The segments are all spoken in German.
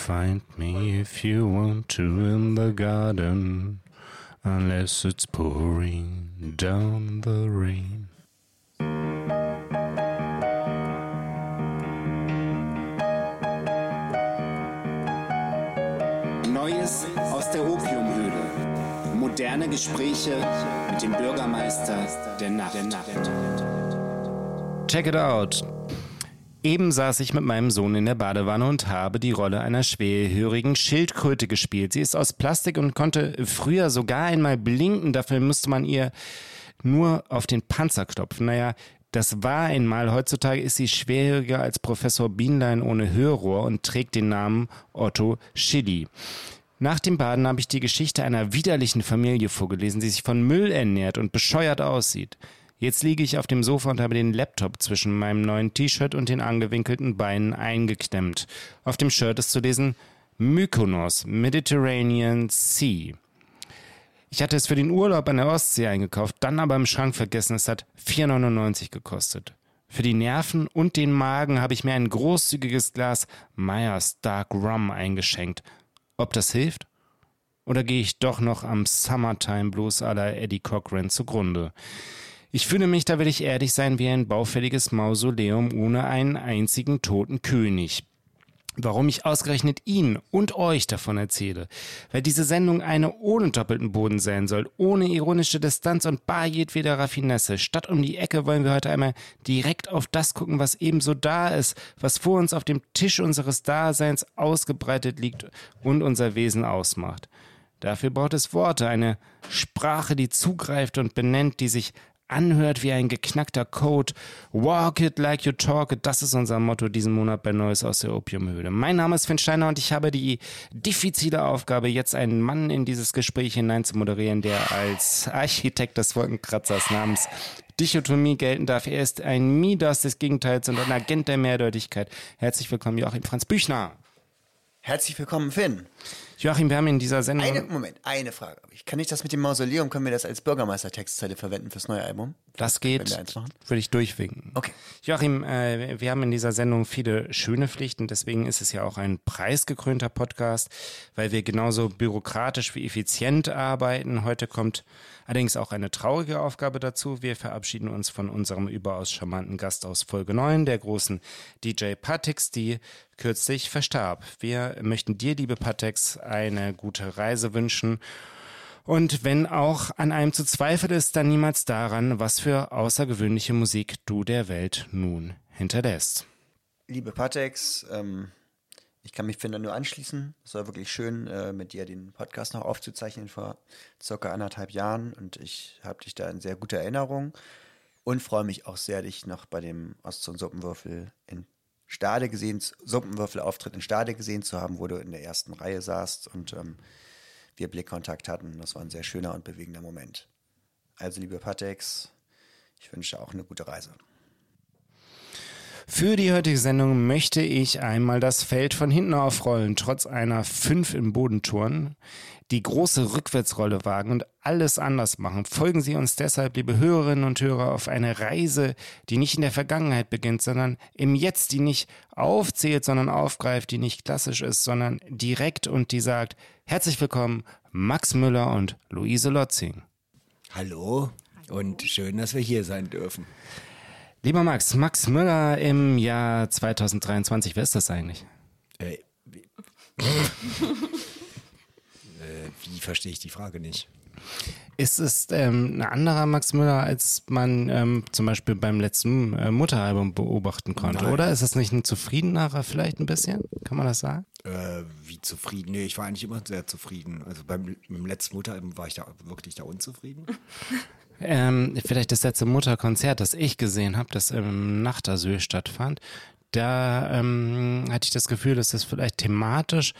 find me if you want to in the garden, unless it's pouring down the rain. Neues aus der Opiumhöhle. Moderne Gespräche mit dem Bürgermeister der Nacht. Check it out. Eben saß ich mit meinem Sohn in der Badewanne und habe die Rolle einer schwerhörigen Schildkröte gespielt. Sie ist aus Plastik und konnte früher sogar einmal blinken. Dafür musste man ihr nur auf den Panzer klopfen. Naja, das war einmal. Heutzutage ist sie schwerhöriger als Professor Bienlein ohne Hörrohr und trägt den Namen Otto Schilly. Nach dem Baden habe ich die Geschichte einer widerlichen Familie vorgelesen, die sich von Müll ernährt und bescheuert aussieht. Jetzt liege ich auf dem Sofa und habe den Laptop zwischen meinem neuen T-Shirt und den angewinkelten Beinen eingeklemmt. Auf dem Shirt ist zu lesen Mykonos, Mediterranean Sea. Ich hatte es für den Urlaub an der Ostsee eingekauft, dann aber im Schrank vergessen, es hat 4,99 gekostet. Für die Nerven und den Magen habe ich mir ein großzügiges Glas Myers Dark Rum eingeschenkt. Ob das hilft? Oder gehe ich doch noch am Summertime Blues la Eddie Cochran zugrunde? Ich fühle mich, da will ich ehrlich sein, wie ein baufälliges Mausoleum ohne einen einzigen toten König. Warum ich ausgerechnet ihn und euch davon erzähle. Weil diese Sendung eine ohne doppelten Boden sein soll, ohne ironische Distanz und bar jedweder Raffinesse. Statt um die Ecke wollen wir heute einmal direkt auf das gucken, was ebenso da ist, was vor uns auf dem Tisch unseres Daseins ausgebreitet liegt und unser Wesen ausmacht. Dafür braucht es Worte, eine Sprache, die zugreift und benennt, die sich anhört wie ein geknackter Code. Walk it like you talk it. Das ist unser Motto diesen Monat bei Neues aus der Opiumhöhle. Mein Name ist Finn Steiner und ich habe die diffizile Aufgabe, jetzt einen Mann in dieses Gespräch hinein zu moderieren, der als Architekt des Wolkenkratzers namens Dichotomie gelten darf. Er ist ein Midas des Gegenteils und ein Agent der Mehrdeutigkeit. Herzlich willkommen, Joachim Franz Büchner. Herzlich willkommen, Finn. Joachim, wir haben in dieser Sendung. Eine, Moment, eine Frage. Kann ich das mit dem Mausoleum, können wir das als Bürgermeister-Textzeile verwenden fürs neue Album? Das geht, würde ich durchwinken. Okay. Joachim, äh, wir haben in dieser Sendung viele schöne Pflichten, deswegen ist es ja auch ein preisgekrönter Podcast, weil wir genauso bürokratisch wie effizient arbeiten. Heute kommt allerdings auch eine traurige Aufgabe dazu. Wir verabschieden uns von unserem überaus charmanten Gast aus Folge 9, der großen DJ Patix, die kürzlich verstarb. Wir möchten dir, liebe Patex, eine gute Reise wünschen. Und wenn auch an einem zu zweifeln ist, dann niemals daran, was für außergewöhnliche Musik du der Welt nun hinterlässt. Liebe Patex, ähm, ich kann mich Finder nur anschließen. Es war wirklich schön, äh, mit dir den Podcast noch aufzuzeichnen vor circa anderthalb Jahren. Und ich habe dich da in sehr guter Erinnerung und freue mich auch sehr, dich noch bei dem Ost- und Suppenwürfel in Stade gesehen, Suppenwürfelauftritt in Stade gesehen zu haben, wo du in der ersten Reihe saßt und ähm, wir Blickkontakt hatten. Das war ein sehr schöner und bewegender Moment. Also, liebe Patex, ich wünsche auch eine gute Reise. Für die heutige Sendung möchte ich einmal das Feld von hinten aufrollen, trotz einer 5 im Bodenturn, die große Rückwärtsrolle wagen und alles anders machen. Folgen Sie uns deshalb, liebe Hörerinnen und Hörer, auf eine Reise, die nicht in der Vergangenheit beginnt, sondern im Jetzt, die nicht aufzählt, sondern aufgreift, die nicht klassisch ist, sondern direkt und die sagt, herzlich willkommen, Max Müller und Luise Lotzing. Hallo und schön, dass wir hier sein dürfen. Lieber Max, Max Müller im Jahr 2023, wer ist das eigentlich? Äh, wie, verstehe ich die Frage nicht? Ist es ähm, ein anderer Max Müller, als man ähm, zum Beispiel beim letzten äh, Mutteralbum beobachten konnte, Nein. oder? Ist das nicht ein zufriedenerer vielleicht ein bisschen? Kann man das sagen? Äh, wie zufrieden? Nee, ich war eigentlich immer sehr zufrieden. Also beim, beim letzten Mutteralbum war ich da wirklich da unzufrieden. Ähm, vielleicht das letzte Mutterkonzert, das ich gesehen habe, das im Nachtasyl stattfand. Da ähm, hatte ich das Gefühl, dass das vielleicht thematisch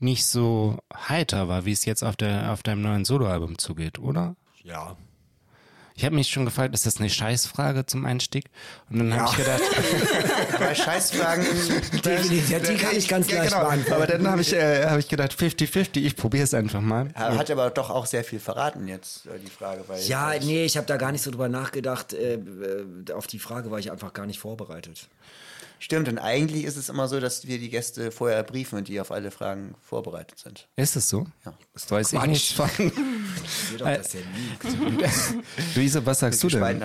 nicht so heiter war, wie es jetzt auf, der, auf deinem neuen Soloalbum zugeht, oder? Ja. Ich habe mich schon gefragt, ist das eine Scheißfrage zum Einstieg? Und dann habe ich gedacht, Aber Scheißfragen. Definitiv, die kann ich ganz Ja, leicht genau. beantworten. aber dann habe ich, äh, hab ich gedacht, 50-50, ich probiere es einfach mal. Hat aber doch auch sehr viel verraten jetzt, äh, die Frage. Weil Ja, nee, ich habe da gar nicht so drüber nachgedacht. Äh, äh, auf die Frage war ich einfach gar nicht vorbereitet. Stimmt, und eigentlich ist es immer so, dass wir die Gäste vorher briefen und die auf alle Fragen vorbereitet sind. Ist es so? Ja. Das weiß ich nicht. Ich doch, dass der liegt. Luise, was sagst du denn?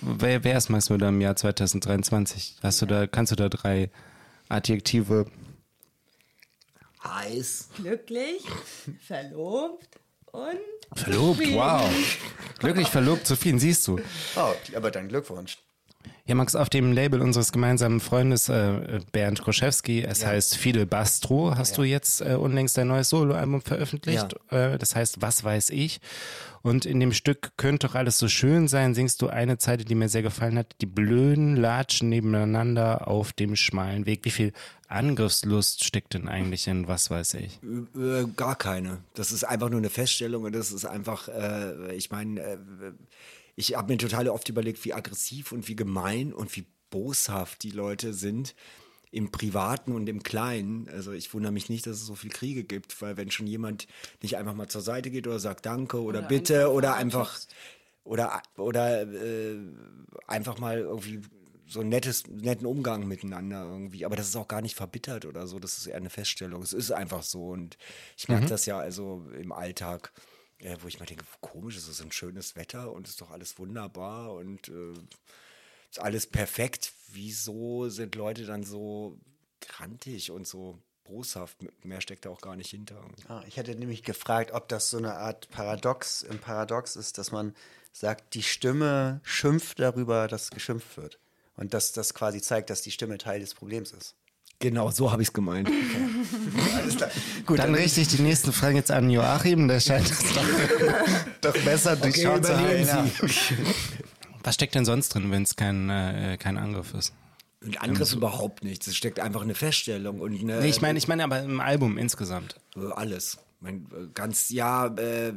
Wer, wer ist Maximilian im Jahr 2023? Hast du da, kannst du da drei Adjektive? Heiß. Glücklich, verlobt und Verlobt, wow. Glücklich verlobt, Sophien, siehst du. Oh, aber dann Glückwunsch. Ja, Max, auf dem Label unseres gemeinsamen Freundes äh, Bernd Groschewski, es heißt Fidel Bastro, hast du jetzt äh, unlängst dein neues Soloalbum veröffentlicht. Äh, das heißt Was weiß ich. Und in dem Stück Könnte doch alles so schön sein, singst du eine Zeile, die mir sehr gefallen hat. Die Blöden latschen nebeneinander auf dem schmalen Weg. Wie viel Angriffslust steckt denn eigentlich in Was weiß ich? Äh, gar keine. Das ist einfach nur eine Feststellung und das ist einfach, äh, ich meine, äh, ich habe mir total oft überlegt, wie aggressiv und wie gemein und wie boshaft die Leute sind im Privaten und im Kleinen. Also ich wundere mich nicht, dass es so viel Kriege gibt, weil wenn schon jemand nicht einfach mal zur Seite geht oder sagt Danke oder, Oder Bitte einfach oder einfach oder oder äh, einfach mal irgendwie so ein nettes, netten Umgang miteinander irgendwie. Aber das ist auch gar nicht verbittert oder so. Das ist eher eine Feststellung. Es ist einfach so. Und ich merke das ja also im Alltag, äh, wo ich mir denke, komisch, es ist ein schönes Wetter und es ist doch alles wunderbar und äh, ist alles perfekt. Wieso sind Leute dann so grantig und so boshaft? Mehr steckt da auch gar nicht hinter. Ah, ich hätte nämlich gefragt, ob das so eine Art Paradox im Paradox ist, dass man sagt, die Stimme schimpft darüber, dass geschimpft wird. Und dass das quasi zeigt, dass die Stimme Teil des Problems ist. Genau, so habe ich es gemeint. Alles klar. Gut, dann richte ich die nächsten Fragen jetzt an Joachim. Der scheint es doch, doch besser durchschaut zu haben. Was steckt denn sonst drin, wenn es kein, äh, kein Angriff ist? Und Angriff überhaupt nichts. Es steckt einfach eine Feststellung und eine, Nee, ich meine, ich meine aber im Album insgesamt. Äh, Alles. Mein, äh, ganz, ja, äh,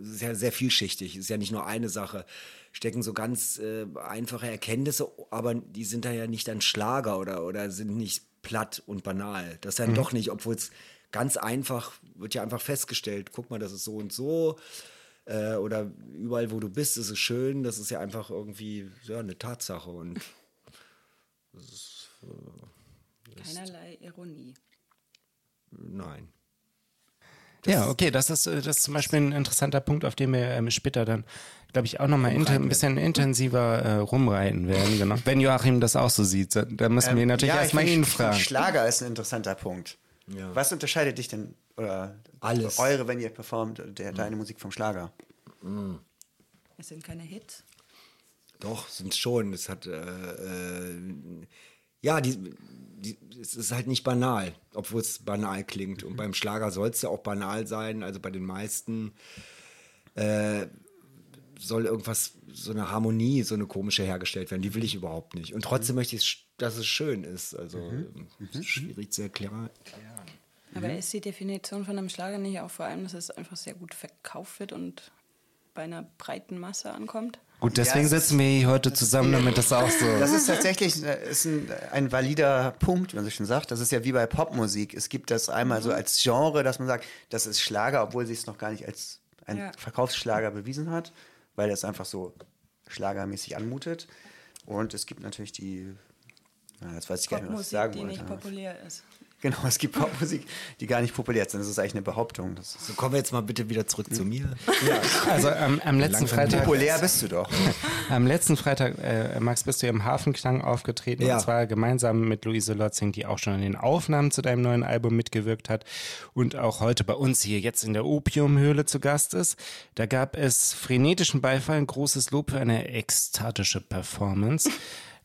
sehr, sehr vielschichtig. Ist ja nicht nur eine Sache. Stecken so ganz äh, einfache Erkenntnisse, aber die sind da ja nicht ein Schlager oder, oder sind nicht platt und banal. Das dann doch nicht, obwohl es ganz einfach, wird ja einfach festgestellt, guck mal, das ist so und so. Äh, oder überall, wo du bist, ist es schön. Das ist ja einfach irgendwie ja, eine Tatsache. Und keinerlei Ironie. nein. Ja, okay, das ist, äh, das ist zum Beispiel ein interessanter Punkt, auf den wir ähm, später dann, glaube ich, auch nochmal ein bisschen intensiver äh, rumreiten werden. Genau. Wenn Joachim das auch so sieht, da- da müssen wir natürlich Ähm, Ja, erstmal ich ihn fragen. Schlager ist ein interessanter Punkt. Ja. Was unterscheidet dich denn, oder Alles. eure, wenn ihr performt, der, deine Musik vom Schlager? Es sind keine Hits. Doch, sind schon. Es hat, äh, äh, ja, die, die, es ist halt nicht banal, obwohl es banal klingt. Und beim Schlager soll es ja auch banal sein. Also bei den meisten äh, soll irgendwas, so eine Harmonie, so eine komische hergestellt werden. Die will ich überhaupt nicht. Und trotzdem möchte ich, dass es schön ist. Also es ist schwierig zu erklären. Aber ist die Definition von einem Schlager nicht auch vor allem, dass es einfach sehr gut verkauft wird und bei einer breiten Masse ankommt? Gut, deswegen Ja, sitzen wir hier heute zusammen, damit das auch so. Das ist tatsächlich äh, ist ein, ein valider Punkt, wie man so schon sagt. Das ist ja wie bei Popmusik. Es gibt das einmal so als Genre, dass man sagt, das ist Schlager, obwohl sich es noch gar nicht als ein Ja. Verkaufsschlager bewiesen hat, weil das einfach so schlagermäßig anmutet. Und es gibt natürlich die, na, jetzt weiß ich gar nicht mehr, was ich Popmusik, sagen die wollte. nicht populär ist. Genau, es gibt Popmusik, die gar nicht populär sind. Das ist eigentlich eine Behauptung. So, kommen wir jetzt mal bitte wieder zurück zu mir. Also am, am letzten Freitag. populär bist du doch. Am letzten Freitag, äh, Max, bist du im Hafenklang aufgetreten Ja. und zwar gemeinsam mit Luise Lotzing, die auch schon an den Aufnahmen zu deinem neuen Album mitgewirkt hat und auch heute bei uns hier jetzt in der Opiumhöhle zu Gast ist. Da gab es frenetischen Beifall, großes Lob für eine ekstatische Performance.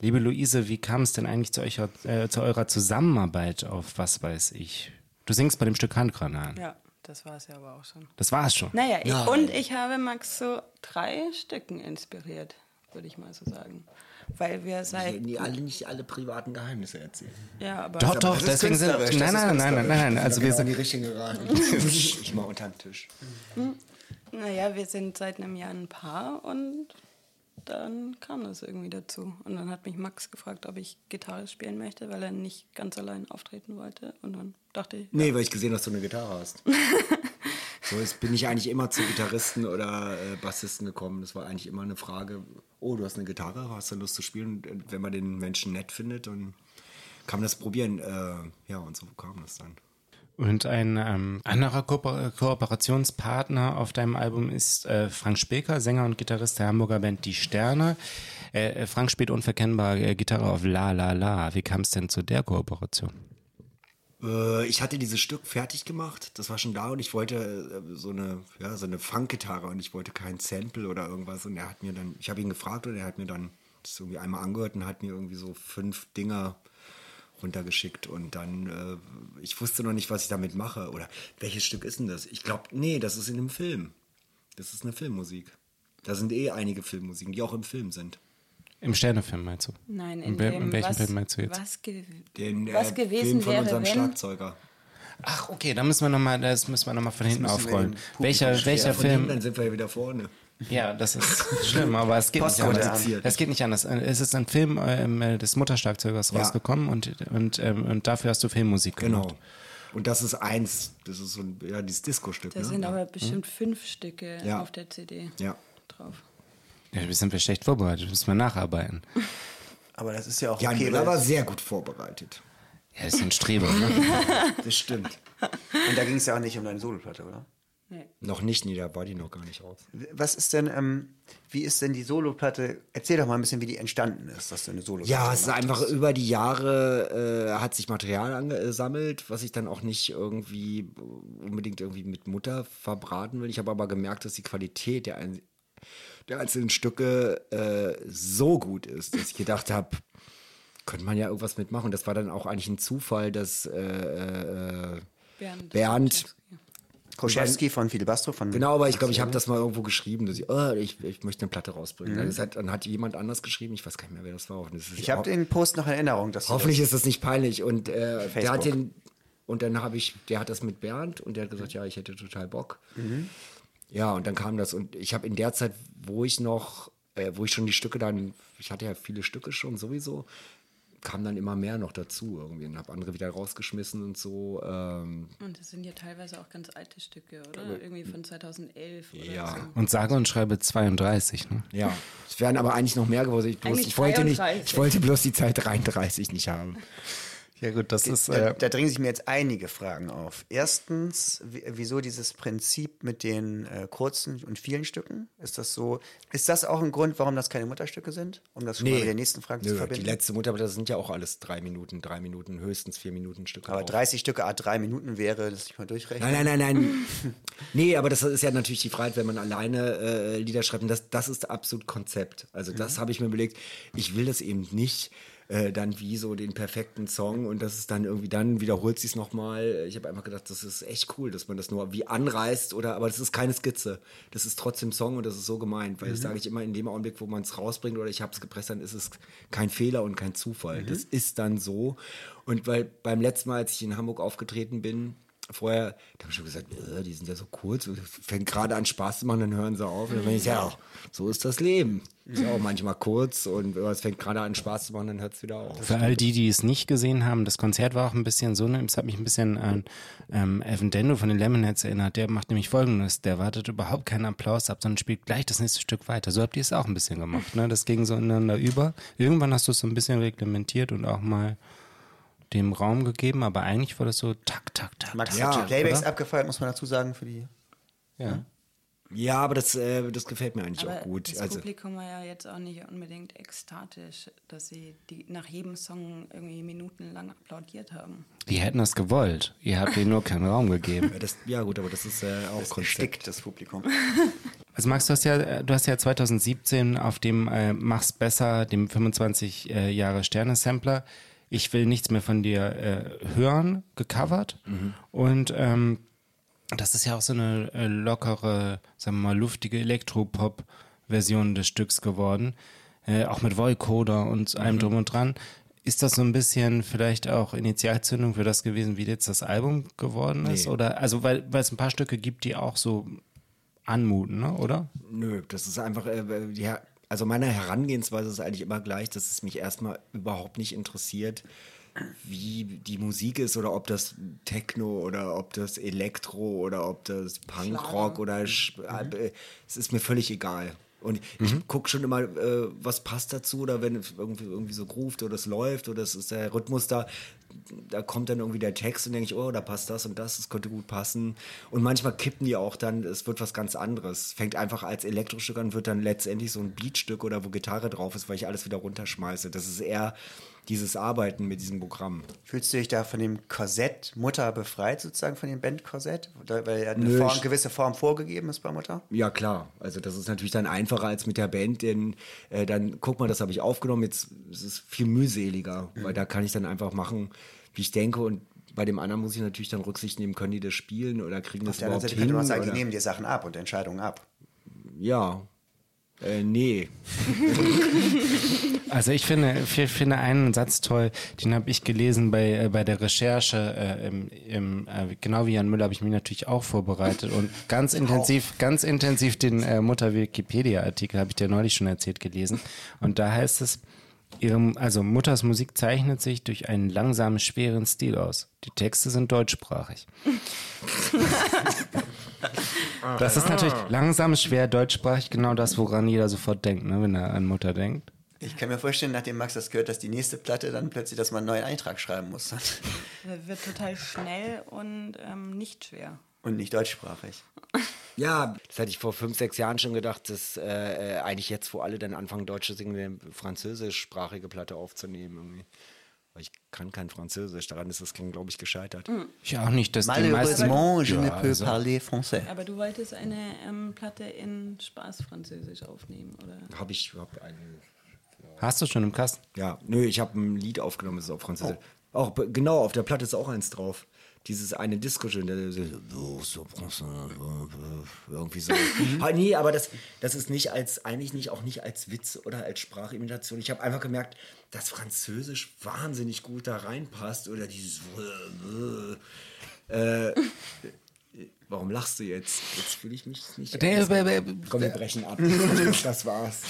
Liebe Luise, wie kam es denn eigentlich zu, euch, äh, zu eurer Zusammenarbeit auf Was weiß ich? Du singst bei dem Stück Handgranaten. Ja, das war es ja aber auch schon. Das war's schon. Naja, ich, und ich habe Max zu drei Stücken inspiriert, würde ich mal so sagen. Weil wir seit. Die alle nicht alle privaten Geheimnisse erzählen. Ja, aber. Doch, doch, deswegen sind. Nein, nein, nein, nein, nein, nein. Also wir in sind. die Richtung geraten. ich mal unter den Tisch. Naja, wir sind seit einem Jahr ein Paar und dann kam das irgendwie dazu. Und dann hat mich Max gefragt, ob ich Gitarre spielen möchte, weil er nicht ganz allein auftreten wollte. Und dann dachte ich, Nee, weil ich gesehen habe, dass du eine Gitarre hast. so jetzt bin ich eigentlich immer zu Gitarristen oder äh, Bassisten gekommen. Das war eigentlich immer eine Frage, oh, du hast eine Gitarre, hast du Lust zu spielen? Und wenn man den Menschen nett findet, dann kann man das probieren. Äh, ja, und so kam das dann. Und ein ähm, anderer Ko Kooperationspartner auf deinem Album ist äh, Frank Speker, Sänger und Gitarrist der Hamburger Band Die Sterne. Äh, Frank spielt unverkennbar äh, Gitarre auf La La La. Wie kam es denn zu der Kooperation? Äh, ich hatte dieses Stück fertig gemacht, das war schon da und ich wollte äh, so eine, ja, so eine Funk-Gitarre und ich wollte kein Sample oder irgendwas und er hat mir dann, ich habe ihn gefragt und er hat mir dann das irgendwie einmal angehört und hat mir irgendwie so fünf Dinger runtergeschickt und dann, äh, ich wusste noch nicht, was ich damit mache oder welches Stück ist denn das? Ich glaube, nee, das ist in einem Film. Das ist eine Filmmusik. Da sind eh einige Filmmusiken, die auch im Film sind. Im Sternefilm meinst du? Nein, in, in, in dem, welchem was, Film meinst du jetzt? Was, ge Den äh, was gewesen Film von wäre, unserem wenn... Schlagzeuger. Ach, okay, da müssen wir nochmal, das müssen wir noch mal von hinten müssen wir aufrollen. Welcher, welcher Von hinten, Film? dann sind wir ja wieder vorne. Ja, das ist schlimm, aber es geht nicht anders. Es geht nicht anders. Es ist ein Film ähm, äh, des Mutterschlagzeugers Ja. rausgekommen und, und, ähm, und dafür hast du Filmmusik gemacht. Genau. Und das ist eins, das ist so ein, ja, dieses Disco-Stück. Da ne? sind aber bestimmt fünf Stücke Ja. auf der CD ja. drauf. Ja, wir sind wir schlecht vorbereitet, müssen wir nacharbeiten. Aber das ist ja auch Jan okay. Müller war sehr gut vorbereitet. Ja, das ist ein Streber, ne? Das stimmt. Und da ging es ja auch nicht um deine Soloplatte, oder? Nee. noch nicht, nee, da war die noch gar nicht raus. Was ist denn, ähm, wie ist denn die Soloplatte? Erzähl doch mal ein bisschen, wie die entstanden ist, dass du eine Soloplatte Ja, es ist einfach hast. über die Jahre äh, hat sich Material angesammelt, was ich dann auch nicht irgendwie unbedingt irgendwie mit Mutter verbraten will. Ich habe aber gemerkt, dass die Qualität der, ein, der einzelnen Stücke äh, so gut ist, dass ich gedacht habe, könnte man ja irgendwas mitmachen. Das war dann auch eigentlich ein Zufall, dass äh, äh, Bernd. Bernd Koschewski von Fidel Bastro von Genau, aber ich glaube, ich habe das mal irgendwo geschrieben, dass ich, oh, ich, ich möchte eine Platte rausbringen. Mhm. Hat, dann hat jemand anders geschrieben, ich weiß gar nicht mehr, wer das war. Das Ich habe den Post noch in Erinnerung, Hoffentlich das, ist das nicht peinlich. Und äh, der hat den, und dann habe ich, der hat das mit Bernd und der hat gesagt, ja, ich hätte total Bock. Ja, und dann kam das und ich habe in der Zeit, wo ich noch, äh, wo ich schon die Stücke dann, ich hatte ja viele Stücke schon sowieso, kam dann immer mehr noch dazu irgendwie und habe andere wieder rausgeschmissen und so. Ähm, Und das sind ja teilweise auch ganz alte Stücke, oder? Irgendwie von 2011 oder Ja. so. Und sage und schreibe 32, ne? ja, es wären aber eigentlich noch mehr geworden. Ich, bloß, ich, wollte nicht, 33. ich wollte bloß die Zeit 33 nicht haben. Ja gut, das ist... da, da drängen sich mir jetzt einige Fragen auf. Erstens, wie- wieso dieses Prinzip mit den äh, kurzen und vielen Stücken? Ist das so? Ist das auch ein Grund, warum das keine Mutterstücke sind? Um das schon mal mit der nächsten Frage zu Nö, verbinden. die letzte Mutter, das sind ja auch alles drei Minuten, drei Minuten, höchstens vier Minuten Stücke. aber auch. 30 Stücke, a drei Minuten wäre, das ich mal durchrechnen. Nein, nein, nein, nein. nee, aber das ist ja natürlich die Freiheit, wenn man alleine äh, Lieder schreibt. Und das, das ist absolut Konzept. Also das habe ich mir überlegt. Ich will das eben nicht äh, dann wie so den perfekten Song und das ist dann irgendwie, dann wiederholt sie es nochmal. Ich habe einfach gedacht, das ist echt cool, dass man das nur wie anreißt oder, aber das ist keine Skizze. Das ist trotzdem Song und das ist so gemeint, weil das sage ich immer in dem Augenblick, wo man es rausbringt oder ich habe es gepresst, dann ist es kein Fehler und kein Zufall. Das ist dann so. Und weil beim letzten Mal, als ich in Hamburg aufgetreten bin, vorher, da habe ich schon gesagt, äh, die sind ja so kurz, und fängt gerade an Spaß zu machen, dann hören sie auf. Und dann bin ich, ja, so ist das Leben. Ist ja auch manchmal kurz und es fängt gerade an Spaß zu machen, dann hört es wieder auf. Für all die, die es nicht gesehen haben, das Konzert war auch ein bisschen so, ne, es hat mich ein bisschen an ähm, Evan Dendo von den Lemonheads erinnert. Der macht nämlich folgendes, der wartet überhaupt keinen Applaus ab, sondern spielt gleich das nächste Stück weiter. So habt ihr es auch ein bisschen gemacht, ne? Das ging so ineinander über. Irgendwann hast du es so ein bisschen reglementiert und auch mal dem Raum gegeben, aber eigentlich war das so tak, tak, tak. Max Ja, hat die Playbacks oder? abgefeiert, muss man dazu sagen, für die. Ja. Ja, aber das, äh, das gefällt mir eigentlich Aber auch gut. das Also, Publikum war ja jetzt auch nicht unbedingt ekstatisch, dass sie die nach jedem Song irgendwie minutenlang applaudiert haben. Die hätten das gewollt. Ihr habt ihnen nur keinen Raum gegeben. das, ja gut, aber das ist äh, auch Das Konzept. erstickt das Publikum. Also Max, du hast ja, du hast ja 2017 auf dem äh, Mach's besser, dem 25 äh, Jahre Sterne Sampler, ich will nichts mehr von dir äh, hören, gecovert. Und ähm, das ist ja auch so eine äh, lockere, sagen wir mal, luftige Elektropop-Version des Stücks geworden. Äh, auch mit Voicoder und allem drum und dran. Ist das so ein bisschen vielleicht auch Initialzündung für das gewesen, wie jetzt das Album geworden ist? Nee. Oder also weil weil es ein paar Stücke gibt, die auch so anmuten, ne? oder? Nö, das ist einfach, äh, ja, also meine Herangehensweise ist eigentlich immer gleich, dass es mich erstmal überhaupt nicht interessiert, wie die Musik ist oder ob das Techno oder ob das Elektro oder ob das Punkrock oder Sch- äh, es ist mir völlig egal. Und ich gucke schon immer, äh, was passt dazu oder wenn es irgendwie, irgendwie so groovt oder es läuft oder es ist der Rhythmus da, da kommt dann irgendwie der Text und denke ich, oh, da passt das und das, das könnte gut passen. Und manchmal kippen die auch dann, es wird was ganz anderes. Fängt einfach als Elektrostück an, wird dann letztendlich so ein Beatstück oder wo Gitarre drauf ist, weil ich alles wieder runterschmeiße. Das ist eher dieses Arbeiten mit diesem Programm. Fühlst du dich da von dem Korsett Mutter befreit, sozusagen von dem Bandkorsett? Weil ja eine Nö, Form, gewisse Form vorgegeben ist bei Mutter? Ja, klar. Also das ist natürlich dann einfacher als mit der Band, denn äh, dann, guck mal, das habe ich aufgenommen, jetzt ist es viel mühseliger, weil da kann ich dann einfach machen, wie ich denke und bei dem anderen muss ich natürlich dann Rücksicht nehmen, können die das spielen oder kriegen Auf das der anderen überhaupt Seite hin? könnte man sagen, die nehmen dir Sachen ab und Entscheidungen ab. Ja. Äh, nee. Also ich finde, ich finde einen Satz toll, den habe ich gelesen bei, äh, bei der Recherche. Äh, im, im, äh, genau wie Jan Müller habe ich mich natürlich auch vorbereitet und ganz intensiv, ganz intensiv den äh, Mutter-Wikipedia-Artikel habe ich dir neulich schon erzählt gelesen. Und da heißt es, ihre, also Mutters Musik zeichnet sich durch einen langsamen, schweren Stil aus. Die Texte sind deutschsprachig. Das ist natürlich langsam, schwer, deutschsprachig, genau das, woran jeder sofort denkt, ne, wenn er an Mutter denkt. Ich kann mir vorstellen, nachdem Max das gehört, dass die nächste Platte dann plötzlich, dass man einen neuen Eintrag schreiben muss. Wird total schnell und ähm, nicht schwer. Und nicht deutschsprachig. Ja, das hatte ich vor fünf, sechs Jahren schon gedacht, dass äh, äh, eigentlich jetzt, wo alle dann anfangen, Deutsche singen, eine französischsprachige Platte aufzunehmen. Irgendwie. Ich kann kein Französisch, daran ist das, glaube ich, gescheitert. Ich auch nicht, dass die meisten... Je ne peux also- parler français. Aber du wolltest eine ähm, Platte in Spaß-Französisch aufnehmen, oder? Habe ich überhaupt eine. Hast du schon im Kasten? Ja, nö, ich habe ein Lied aufgenommen, das ist auf Französisch. Auch, be- genau, auf der Platte ist auch eins drauf. Dieses eine Disco schön, der so, so, so, irgendwie so. ah, nee, aber das, das ist nicht als, eigentlich nicht, auch nicht als Witz oder als Sprachimitation. Ich habe einfach gemerkt, dass Französisch wahnsinnig gut da reinpasst oder dieses äh, Warum lachst du jetzt? Jetzt fühle ich mich nicht. Komm, wir brechen ab. das war's.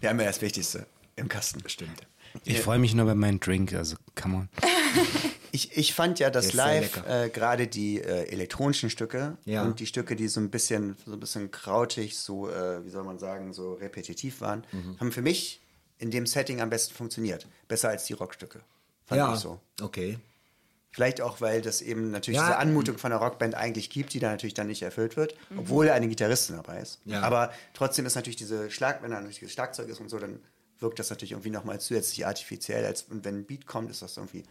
Wir haben ja das Wichtigste im Kasten. Stimmt. Ich freue mich nur bei meinem Drink, also come on. Ich, ich fand ja, sehr live äh, gerade die äh, elektronischen Stücke Ja. und die Stücke, die so ein bisschen, so ein bisschen krautig, so, äh, wie soll man sagen, so repetitiv waren, Mhm. haben für mich in dem Setting am besten funktioniert. Besser als die Rockstücke. Fand Ja, ich so. okay. Vielleicht auch, weil das eben natürlich Ja. diese Anmutung von einer Rockband eigentlich gibt, die da natürlich dann nicht erfüllt wird, obwohl eine Gitarristin dabei ist. Ja. Aber trotzdem ist natürlich diese Schlag, wenn da natürlich das Schlagzeug ist und so, dann wirkt das natürlich irgendwie nochmal zusätzlich artifiziell. Als, und wenn ein Beat kommt, ist das irgendwie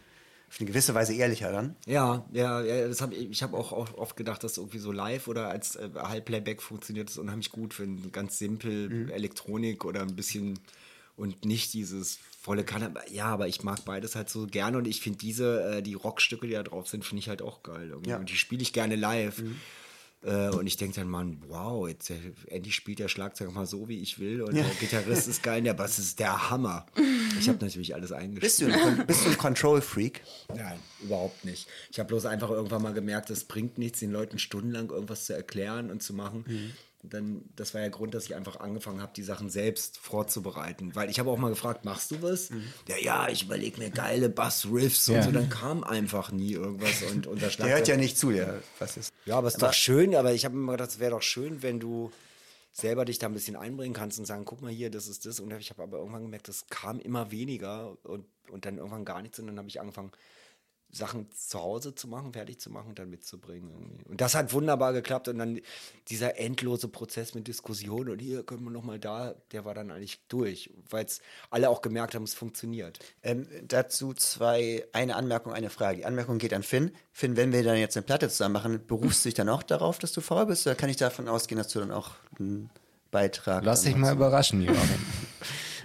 auf eine gewisse Weise ehrlicher dann. Ja, ja, ja das hab ich, ich habe auch, auch oft gedacht, dass irgendwie so live oder als äh, Halbplayback funktioniert das unheimlich gut, wenn ganz simpel Elektronik oder ein bisschen und nicht dieses volle Kanne. Ja, aber ich mag beides halt so gerne und ich finde diese, äh, die Rockstücke, die da drauf sind, finde ich halt auch geil. Irgendwie. Ja. Und die spiele ich gerne live. Äh, und ich denke dann, Mann, wow, jetzt äh, endlich spielt der Schlagzeug mal so, wie ich will. Und der Gitarrist ist geil, der Bass ist der Hammer. Ich habe natürlich alles eingespielt. Bist du ein, bist du ein Control-Freak? Nein, überhaupt nicht. Ich habe bloß einfach irgendwann mal gemerkt, es bringt nichts, den Leuten stundenlang irgendwas zu erklären und zu machen. Und Dann, das war der Grund, dass ich einfach angefangen habe, die Sachen selbst vorzubereiten. Weil ich habe auch mal gefragt, machst du was? Ja, ja, ich überlege mir geile Bass-Riffs und Ja. so. Dann kam einfach nie irgendwas und unser Der hört ja nicht zu, der was ist. ja, aber es ist doch schön, aber ich habe immer gedacht, es wäre doch schön, wenn du selber dich da ein bisschen einbringen kannst und sagen, guck mal hier, das ist das. Und ich habe aber irgendwann gemerkt, das kam immer weniger und, und dann irgendwann gar nichts. Und dann habe ich angefangen, Sachen zu Hause zu machen, fertig zu machen und dann mitzubringen. Irgendwie. Und das hat wunderbar geklappt. Und dann dieser endlose Prozess mit Diskussionen und hier können wir noch mal da, der war dann eigentlich durch, weil es alle auch gemerkt haben, es funktioniert. Ähm, dazu zwei, eine Anmerkung, eine Frage. Die Anmerkung geht an Finn. Finn, wenn wir dann jetzt eine Platte zusammen machen, berufst du dich dann auch darauf, dass du faul bist? Oder kann ich davon ausgehen, dass du dann auch einen Beitrag Lass dich mal überraschen, Joachim.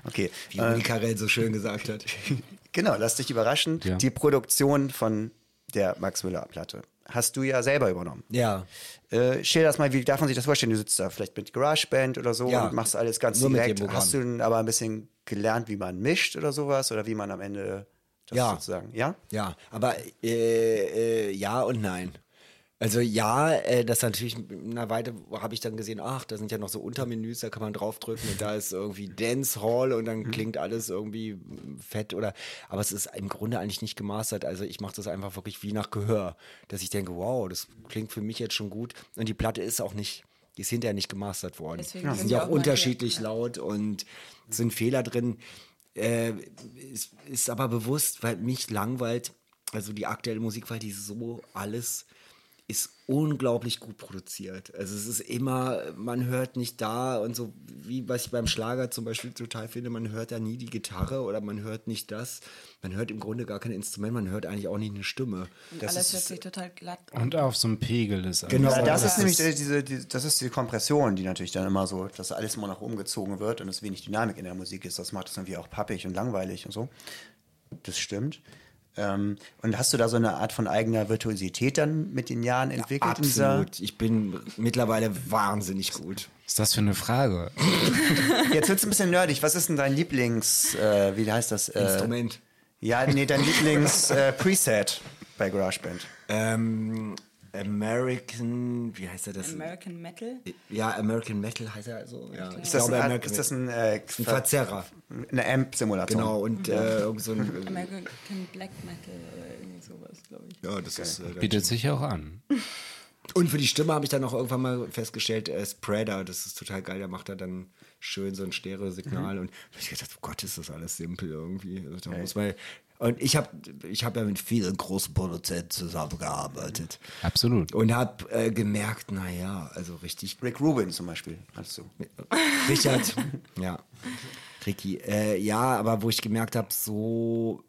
Okay. Wie Äh, Karel so schön gesagt hat. genau, lass dich überraschen. Ja. Die Produktion von der Max Müller-Platte hast du ja selber übernommen. Ja. Äh, schilder das mal, wie darf man sich das vorstellen? Du sitzt da vielleicht mit GarageBand oder so Ja, und machst alles ganz nur mit direkt. dem Programm. Hast du denn aber ein bisschen gelernt, wie man mischt oder sowas? Oder wie man am Ende das Ja. sozusagen, ja? Ja, aber äh, äh, ja und nein. Also ja, äh, das natürlich, na weiter habe ich dann gesehen, ach, da sind ja noch so Untermenüs, da kann man draufdrücken und da ist irgendwie Dance Hall und dann klingt alles irgendwie fett oder, aber es ist im Grunde eigentlich nicht gemastert. Also ich mache das einfach wirklich wie nach Gehör, dass ich denke, wow, das klingt für mich jetzt schon gut und die Platte ist auch nicht Die ist hinterher nicht gemastert worden. Deswegen die sind ja auch auch unterschiedlich hier, ja. laut und sind Fehler drin. Äh, ist, ist aber bewusst, weil mich langweilt, also die aktuelle Musik, weil die so alles ist unglaublich gut produziert. Also es ist immer, man hört nicht da und so, wie was ich beim Schlager zum Beispiel total finde, man hört da nie die Gitarre oder man hört nicht das. Man hört im Grunde gar kein Instrument, man hört eigentlich auch nicht eine Stimme. Und alles hört sich total glatt an. Und auf so einem Pegel ist alles. Genau. Ja, das, das ist nämlich äh, diese, die, das ist die Kompression, die natürlich dann immer so, dass alles immer nach oben gezogen wird und es wenig Dynamik in der Musik ist. Das macht es irgendwie auch pappig und langweilig und so. Das stimmt. Ähm, und hast du da so eine Art von eigener Virtuosität dann mit den Jahren entwickelt? dieser- Absolut. Ich bin mittlerweile wahnsinnig gut. Was ist das für eine Frage? Jetzt wird es ein bisschen nerdig. Was ist denn dein Lieblings, äh, wie heißt das? Äh, Instrument. Ja, nee, dein Lieblings-Preset bei GarageBand. Ähm, American, wie heißt er das? American Metal. Ja, American Metal heißt er also. Ja, Ist das, glaube, ein, American ist das ein, äh, ein Verzerrer. eine Amp-Simulation? Genau, und äh, irgend so ein. American Black Metal oder irgendwie sowas, glaube ich. Ja, das ist. Äh, Bietet sich auch an. Und für die Stimme habe ich dann auch irgendwann mal festgestellt, äh, Spreader, das ist total geil, der macht da dann schön so ein Stereo-Signal und hab ich gedacht, oh Gott, ist das alles simpel irgendwie. Also, da muss man, und ich habe ich hab ja mit vielen großen Produzenten zusammengearbeitet Absolut. und habe äh, gemerkt, naja, also richtig Rick Rubin zum Beispiel, hattest du. Richard, ja. Ricky, äh, ja, aber wo ich gemerkt habe, so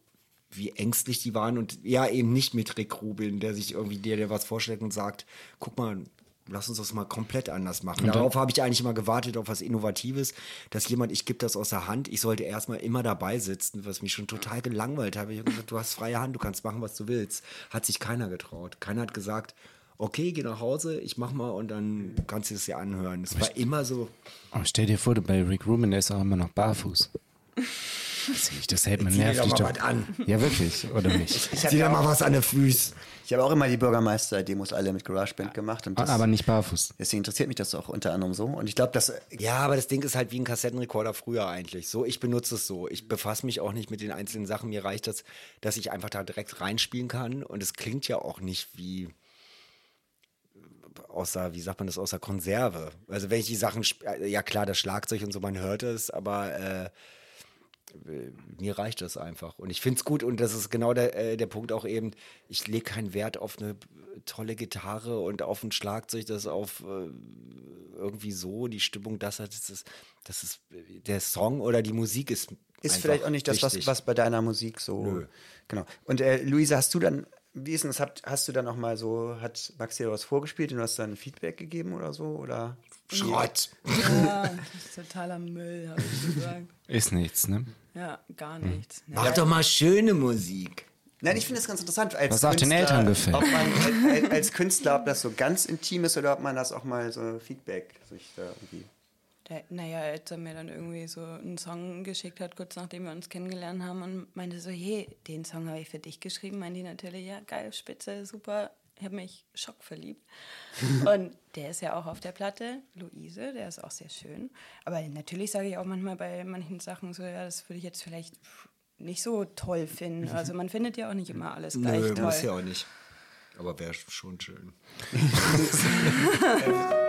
wie ängstlich die waren und ja, eben nicht mit Rick Rubin, der sich irgendwie dir, der was vorstellt und sagt, guck mal, lass uns das mal komplett anders machen. Darauf habe ich eigentlich immer gewartet, auf was Innovatives, dass jemand, ich gebe das aus der Hand, ich sollte erstmal immer dabei sitzen, was mich schon total gelangweilt hat. Ich habe gesagt, du hast freie Hand, du kannst machen, was du willst. Hat sich keiner getraut. Keiner hat gesagt, okay, geh nach Hause, ich mach mal und dann kannst du es dir anhören. Es war immer so, Oh, stell dir vor, bei Rick Rubin, der ist auch immer noch barfuß. Das, hält man nervig. doch mal doch- was an. Ja, wirklich, oder nicht? Ich dir ja mal was an den Füßen. Ich hab auch immer die Bürgermeister-Demos alle mit GarageBand gemacht. Und das, Aber nicht barfuß. deswegen interessiert mich das auch unter anderem so. Und ich glaube, dass Ja, aber das Ding ist halt wie ein Kassettenrekorder früher eigentlich. So, ich benutze es so. Ich befasse mich auch nicht mit den einzelnen Sachen. Mir reicht das, dass ich einfach da direkt reinspielen kann. Und es klingt ja auch nicht wie außer, wie sagt man das, außer Konserve. Also wenn ich die Sachen, äh, ja klar, das Schlagzeug und so, man hört es, aber äh, mir reicht das einfach. Und ich finde es gut und das ist genau der, äh, der Punkt auch eben, ich lege keinen Wert auf eine tolle Gitarre und auf ein Schlagzeug, das auf äh, irgendwie so die Stimmung das hat, das ist, das ist der Song oder die Musik ist ist vielleicht auch nicht das, was, was bei deiner Musik so. Nö. Genau. Und äh, Luisa, hast du dann, wie ist denn das, hast du dann auch mal so, hat Max dir was vorgespielt und du hast dann Feedback gegeben oder so? Oder? Schrott. Ja, das ist totaler Müll, habe ich gesagt. Ist nichts, ne? Ja, gar nichts. Nee. Mach doch mal schöne Musik. Nein, ich finde das ganz interessant. Als Was auch den Künstler, Eltern gefällt. Ob man als, als Künstler, ob das so ganz intim ist oder ob man das auch mal so Feedback sich da irgendwie. Der, naja, als er mir dann irgendwie so einen Song geschickt hat, kurz nachdem wir uns kennengelernt haben und meinte so, hey, den Song habe ich für dich geschrieben. Meinte die natürlich, ja, geil, spitze, super. Ich habe mich schockverliebt. und der ist ja auch auf der Platte, Luise, der ist auch sehr schön. Aber natürlich sage ich auch manchmal bei manchen Sachen so, ja, das würde ich jetzt vielleicht nicht so toll finden. Also man findet ja auch nicht immer alles gleich Nö, toll. muss ja auch nicht. Aber wäre schon schön.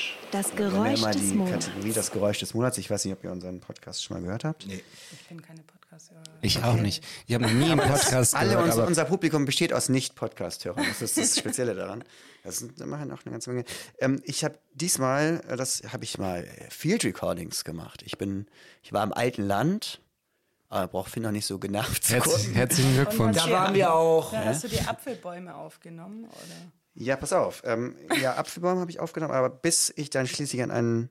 Geräusch. Das Geräusch immer des die Monats. Kategorie Das Geräusch des Monats. Ich weiß nicht, ob ihr unseren Podcast schon mal gehört habt. Nee. Ich bin keine Podcast-Hörer. Ich auch nicht. Ich habe noch nie einen Podcast Alle gehört, aber unser Publikum besteht aus Nicht-Podcast-Hörern. Das ist das Spezielle daran. Das sind immerhin auch eine ganze Menge. Ähm, ich habe diesmal, äh, das habe ich mal äh, Field Recordings gemacht. Ich bin, ich war im alten Land, aber braucht Finn noch nicht so genervt zu herzlich, gucken. herzlichen Glückwunsch. Da waren wir auch. Da hast du die Apfelbäume aufgenommen, oder? Ja, pass auf. Ähm, ja, Apfelbaum habe ich aufgenommen, aber bis ich dann schließlich an einen,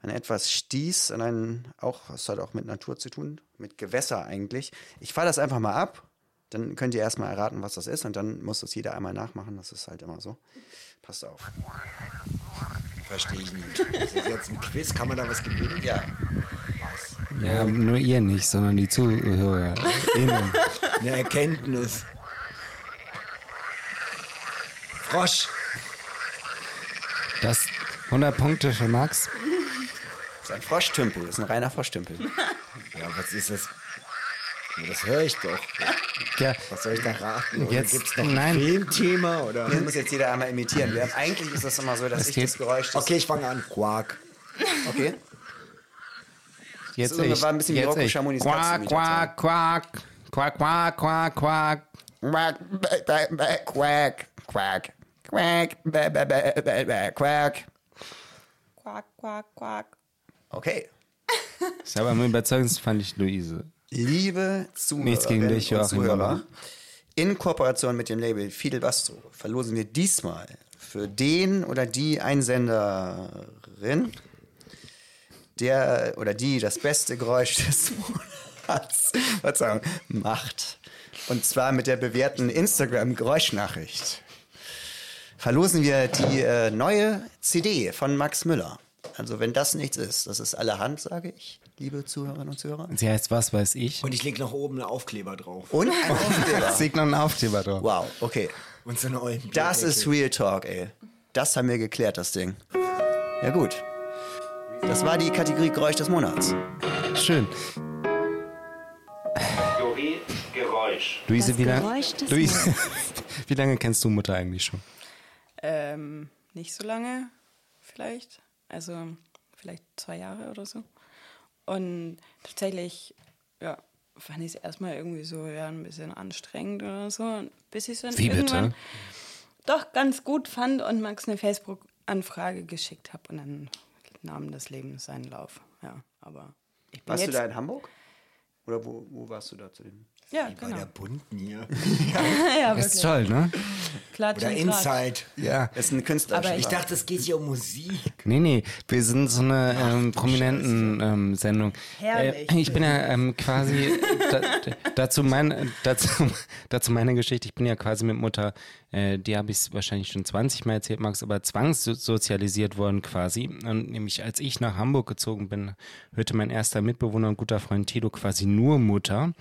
an etwas stieß, an einen, auch, das hat auch mit Natur zu tun, mit Gewässer eigentlich. Ich fahre das einfach mal ab, dann könnt ihr erstmal erraten, was das ist und dann muss das jeder einmal nachmachen. Das ist halt immer so. Passt auf. Verstehe ich nicht. Das ist jetzt ein Quiz. Kann man da was gewinnen? Ja. Ja, nur ihr nicht, sondern die Zuhörer. Eine Erkenntnis. Frosch. Das 100 Punkte für Max. Das ist ein Froschtümpel, das ist ein reiner Froschtümpel. Ja, was ist das? Das höre ich doch. Ja, Was soll ich da raten? Oder Jetzt- gibt's noch nein. ein Filmthema? Oder? Das muss jetzt jeder einmal imitieren. Wir haben, eigentlich ist das immer so, dass ich geht- das Geräusch. Das, Okay, ich fange an. Quark. okay. jetzt So, ich. war ein bisschen wie jetzt Rocco ich. Chamonis Quack, Katzenimitation. quack, quack. Quack, quack, quack, quack. Quack, quack, quack, quack, bä, bä, bä, bä, bä, quack. Quack, quack, quack. Okay. Ich habe am überzeugendsten fand ich Luise. Liebe Nichts gegen Zuhörerinnen dich, und Joachim Zuhörer, in Kooperation mit dem Label Fidel Bastro verlosen wir diesmal für den oder die Einsenderin, der oder die das beste Geräusch des Monats Verzeihung, macht. Und zwar mit der bewährten Instagram-Geräuschnachricht. Verlosen wir die äh, neue CD von Max Müller. Also wenn das nichts ist, das ist allerhand, sage ich, liebe Zuhörerinnen und Zuhörer. Sie heißt was weiß ich. Und ich lege noch oben einen Aufkleber drauf. Und ein Aufkleber. Es liegt noch ein Aufkleber drauf. Wow, okay. Und so eine ollen Das ist Real Talk, ey. Das haben wir geklärt, das Ding. Ja gut. Das war die Kategorie Geräusch des Monats. Schön. Kategorie Geräusch. Luise, Das wie lange? Geräusch des Luise, wie lange kennst du Mutter eigentlich schon? Ähm, nicht so lange, vielleicht. Also vielleicht zwei Jahre oder so. Und tatsächlich, ja, fand ich es erstmal irgendwie so ja, ein bisschen anstrengend oder so. Bis ich es dann Wie bitte? irgendwann doch ganz gut fand und Max eine Facebook-Anfrage geschickt habe. Und dann nahm das Leben seinen Lauf. Ja, aber ich bin Warst jetzt, du da in Hamburg? Oder wo, wo warst du da zu dem? Ja, Bei genau. der Bunten hier. ja, Ist wirklich. toll, ne? Klatsch Oder. Inside. Ja. Das ist ein Künstler. Aber Ich dachte, es geht hier um Musik. Nee, nee, wir sind so eine ähm, prominenten ähm, Sendung. Herrlich. Äh, ich bin ja ähm, quasi da, da- dazu, mein, dazu, dazu meine Geschichte. Ich bin ja quasi mit Mutter, äh, die habe ich wahrscheinlich schon 20 Mal erzählt, Max, aber zwangssozialisiert worden quasi. Und nämlich als ich nach Hamburg gezogen bin, hörte mein erster Mitbewohner und guter Freund Tilo quasi nur Mutter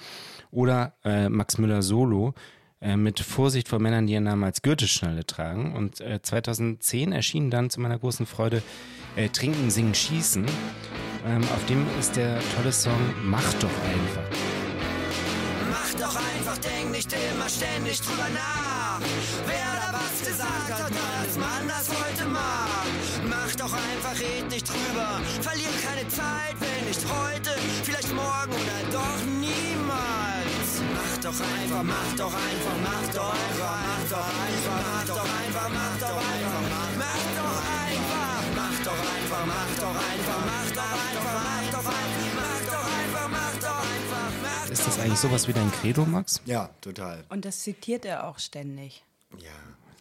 oder äh, Max Müller Solo äh, mit Vorsicht vor Männern, die ihren Namen als Gürtelschnalle tragen. Und äh, 2010 erschien dann zu meiner großen Freude äh, Trinken, Singen, Schießen. Ähm, auf dem ist der tolle Song Mach doch einfach. Mach doch einfach, denk nicht immer ständig drüber nach. Wer da was gesagt hat, als man das heute mag. Mach doch einfach, red nicht drüber. Verlier keine Zeit, wenn nicht heute, vielleicht morgen oder doch doch einfach, mach doch einfach, mach doch einfach, mach doch einfach, mach doch einfach, mach doch einfach, mach doch einfach, mach doch einfach, mach doch einfach, mach doch einfach, mach doch einfach, mach doch einfach, mach doch einfach, Ist das eigentlich sowas wie dein Credo, Max? Ja, total. Und das zitiert er auch ständig. Ja,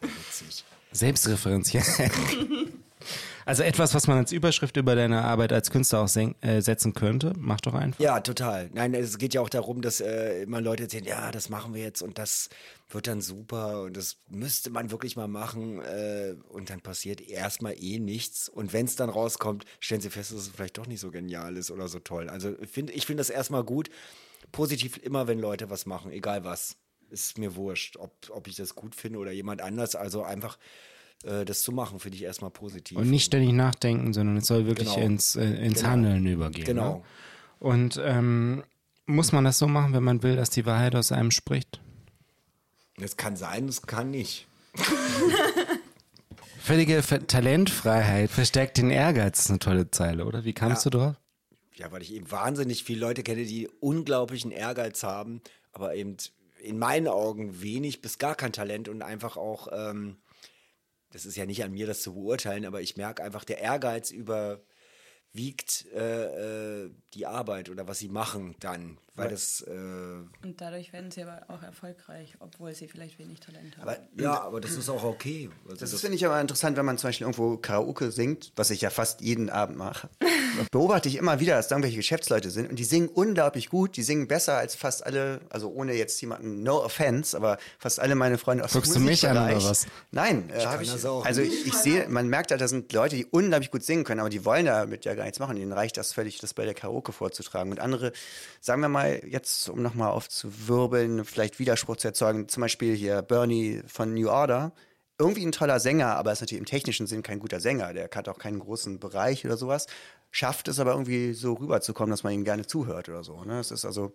witzig. Selbstreferenziell. Also etwas, was man als Überschrift über deine Arbeit als Künstler auch äh, setzen könnte. Mach doch einfach. Ja, total. Nein, es geht ja auch darum, dass äh, immer Leute erzählen, ja, das machen wir jetzt und das wird dann super und das müsste man wirklich mal machen äh, und dann passiert erstmal eh nichts und wenn es dann rauskommt, stellen sie fest, dass es vielleicht doch nicht so genial ist oder so toll. Also ich finde ich find das erstmal gut. Positiv immer, wenn Leute was machen, egal was. Ist mir wurscht, ob, ob ich das gut finde oder jemand anders. Also einfach äh, das zu machen, finde ich erstmal positiv. Und nicht ständig nachdenken, sondern es soll wirklich Genau. ins, äh, ins Genau. Handeln übergehen. Genau. Ne? Und ähm, muss man das so machen, wenn man will, dass die Wahrheit aus einem spricht? Das kann sein, das kann nicht. Völlige Talentfreiheit verstärkt den Ehrgeiz, ist eine tolle Zeile, oder? Wie kamst Ja. du drauf? Ja, weil ich eben wahnsinnig viele Leute kenne, die unglaublichen Ehrgeiz haben, aber eben in meinen Augen wenig bis gar kein Talent und einfach auch, ähm, das ist ja nicht an mir, das zu beurteilen, aber ich merke einfach, der Ehrgeiz überwiegt äh, äh, die Arbeit oder was sie machen dann, weil das, äh, Und dadurch werden sie aber auch erfolgreich, obwohl sie vielleicht wenig Talent haben. Aber ja, aber das ist auch okay. Also Das finde ich aber interessant, wenn man zum Beispiel irgendwo Karaoke singt, was ich ja fast jeden Abend mache. Beobachte ich immer wieder, dass da irgendwelche Geschäftsleute sind und die singen unglaublich gut. Die singen besser als fast alle, also ohne jetzt jemanden, no offense, aber fast alle meine Freunde aus Guckst dem du mich an oder was? Nein, äh, ich, das auch also ich, ich sehe, man merkt halt, da sind Leute, die unglaublich gut singen können, aber die wollen damit ja gar nichts machen. Denen reicht das völlig, das bei der Karaoke vorzutragen. Und andere, sagen wir mal, jetzt um nochmal aufzuwirbeln, vielleicht Widerspruch zu erzeugen, zum Beispiel hier Bernie von New Order, irgendwie ein toller Sänger, aber ist natürlich im technischen Sinn kein guter Sänger. Der hat auch keinen großen Bereich oder sowas. Schafft es aber irgendwie so rüberzukommen, dass man ihm gerne zuhört oder so. Ne? Es ist also,